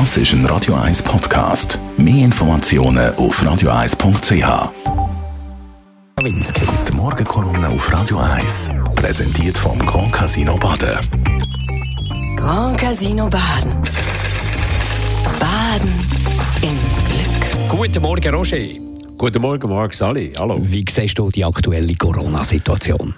Das ist ein Radio 1 Podcast. Mehr Informationen auf radio1.ch. Die Morgenkolumne auf Radio 1 präsentiert vom Grand Casino Baden. Grand Casino Baden. Baden im Glück. Guten Morgen, Roger. Guten Morgen, Marc Sally. Hallo. Wie siehst du die aktuelle Corona-Situation?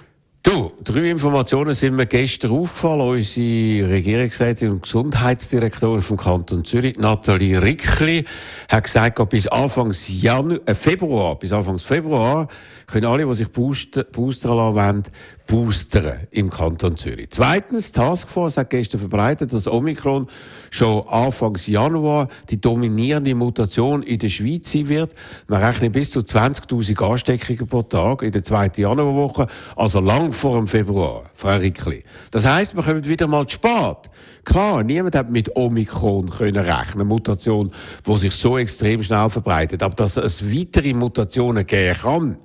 Du, drei Informationen sind mir gestern aufgefallen. Unsere Regierungsrätin und Gesundheitsdirektorin vom Kanton Zürich, Nathalie Rickli, hat gesagt, bis Anfang Janu äh, Februar, bis Anfang Februar können alle, die sich booster, boostern lassen wollen, boostern im Kanton Zürich. Zweitens, Taskforce hat gestern verbreitet, dass Omikron schon Anfang Januar die dominierende Mutation in der Schweiz sein wird. Man rechnet bis zu 20.000 Ansteckungen pro Tag in der zweiten Januarwoche, also lang vor dem Februar, Frau Rickli. Das heisst, wir kommen wieder mal zu spät. Klar, niemand hat mit Omikron können rechnen, eine Mutation, die sich so extrem schnell verbreitet. Aber dass es weitere Mutationen geben kann,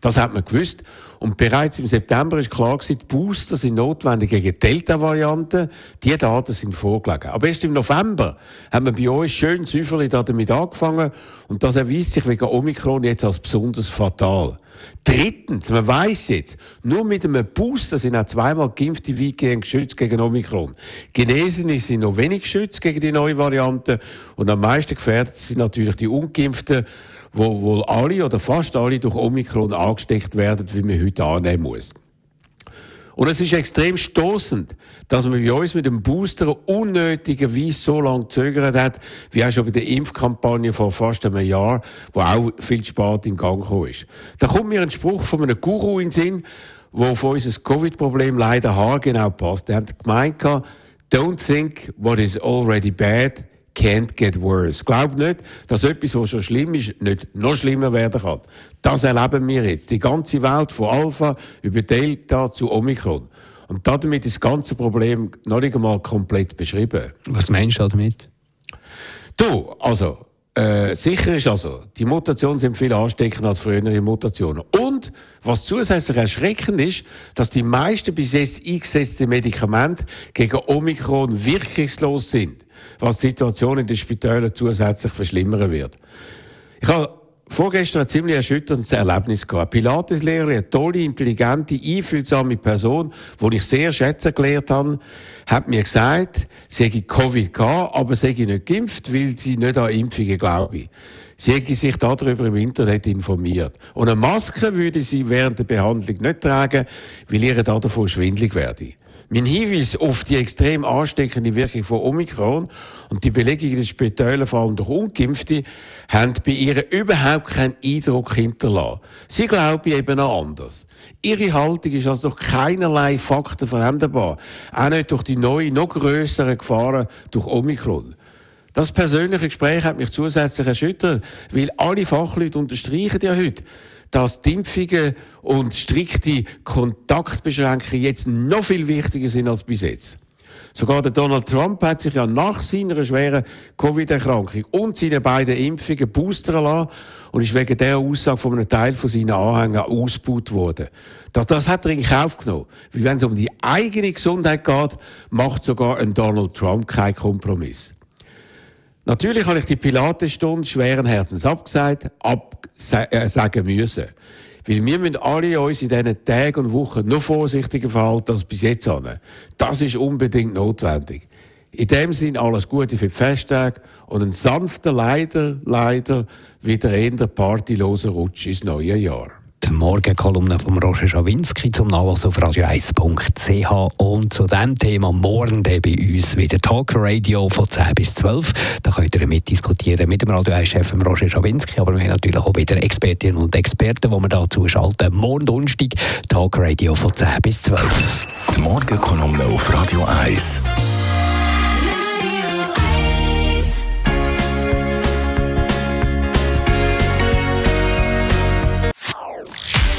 das hat man gewusst. Und bereits im September ist klar gewesen, die Booster sind notwendig gegen Delta-Varianten. Die Daten sind vorgelegen. Aber erst im November haben wir bei uns schön Züferli damit angefangen. Und das erweist sich wegen Omikron jetzt als besonders fatal. Drittens, man weiß jetzt, nur mit einem Booster sind auch zweimal geimpfte weitgehend geschützt gegen Omikron. Genesene sind noch wenig geschützt gegen die neue Variante. Und am meisten gefährdet sind natürlich die Ungeimpften wo wohl alle oder fast alle durch Omikron angesteckt werden, wie man heute annehmen muss. Und es ist extrem stoßend, dass man bei uns mit dem Booster unnötigerweise so lange gezögert hat, wie auch schon bei der Impfkampagne vor fast einem Jahr, wo auch viel spät in Gang gekommen ist. Da kommt mir ein Spruch von einem Guru in den Sinn, der auf unser Covid-Problem leider haargenau passt. Er hat gemeint, don't think what is already bad, can't get worse. Glaub nicht, dass etwas, was schon schlimm ist, nicht noch schlimmer werden kann. Das erleben wir jetzt. Die ganze Welt von Alpha über Delta zu Omikron. Und damit ist das ganze Problem noch nicht einmal komplett beschrieben. Was meinst du damit? Du, also, äh, sicher ist also, die Mutationen sind viel ansteckender als frühere Mutationen. Und was zusätzlich erschreckend ist, dass die meisten bis jetzt eingesetzten Medikamente gegen Omikron wirkungslos sind, was die Situation in den Spitälern zusätzlich verschlimmern wird. Ich habe vorgestern ein ziemlich erschütterndes Erlebnis gehabt. Pilateslehrer, eine tolle, intelligente, einfühlsame Person, die ich sehr schätzen gelernt habe, hat mir gesagt, sie hätte Covid gehabt, aber sie hätte nicht geimpft, weil sie nicht an Impfungen glaube. Sie hätte sich darüber im Internet informiert. Und eine Maske würde sie während der Behandlung nicht tragen, weil ihr davon schwindlig werde. Mein Hinweis auf die extrem ansteckende Wirkung von Omikron und die Belegung in den vor allem durch Ungeimpfte, haben bei ihr überhaupt keinen Eindruck hinterlassen. Sie glauben eben auch anders. Ihre Haltung ist also durch keinerlei Fakten veränderbar. Auch nicht durch die neuen, noch grösseren Gefahren durch Omikron. Das persönliche Gespräch hat mich zusätzlich erschüttert, weil alle Fachleute unterstreichen ja heute, dass die Impfungen und strikte Kontaktbeschränkungen jetzt noch viel wichtiger sind als bis jetzt. Sogar der Donald Trump hat sich ja nach seiner schweren Covid-Erkrankung und seinen beiden Impfungen boostern lassen und ist wegen dieser Aussage von einem Teil von seinen Anhängern ausgebaut worden. Das, das hat er in Kauf genommen. Weil wenn es um die eigene Gesundheit geht, macht sogar ein Donald Trump keinen Kompromiss. Natürlich habe ich die Pilatesstunde schweren Herzens abgesagt, absagen äh, müssen. Weil wir müssen alle uns in diesen Tagen und Wochen noch vorsichtiger verhalten als bis jetzt. An. Das ist unbedingt notwendig. In dem Sinn alles Gute für die Festtage und ein sanfter, leider, leider wieder eher partyloser Rutsch ins neue Jahr die Morgenkolumne von Roger Schawinski zum Nachlassen auf radio1.ch und zu diesem Thema morgen bei uns wieder Talk Radio von 10 bis 12. Da könnt ihr mitdiskutieren mit dem Radio 1-Chef Roger Schawinski, aber wir haben natürlich auch wieder Expertinnen und Experten, die wir dazu schalten. Morgen Donnerstag Talk Radio von 10 bis 12. Die Morgenkolumne auf Radio 1.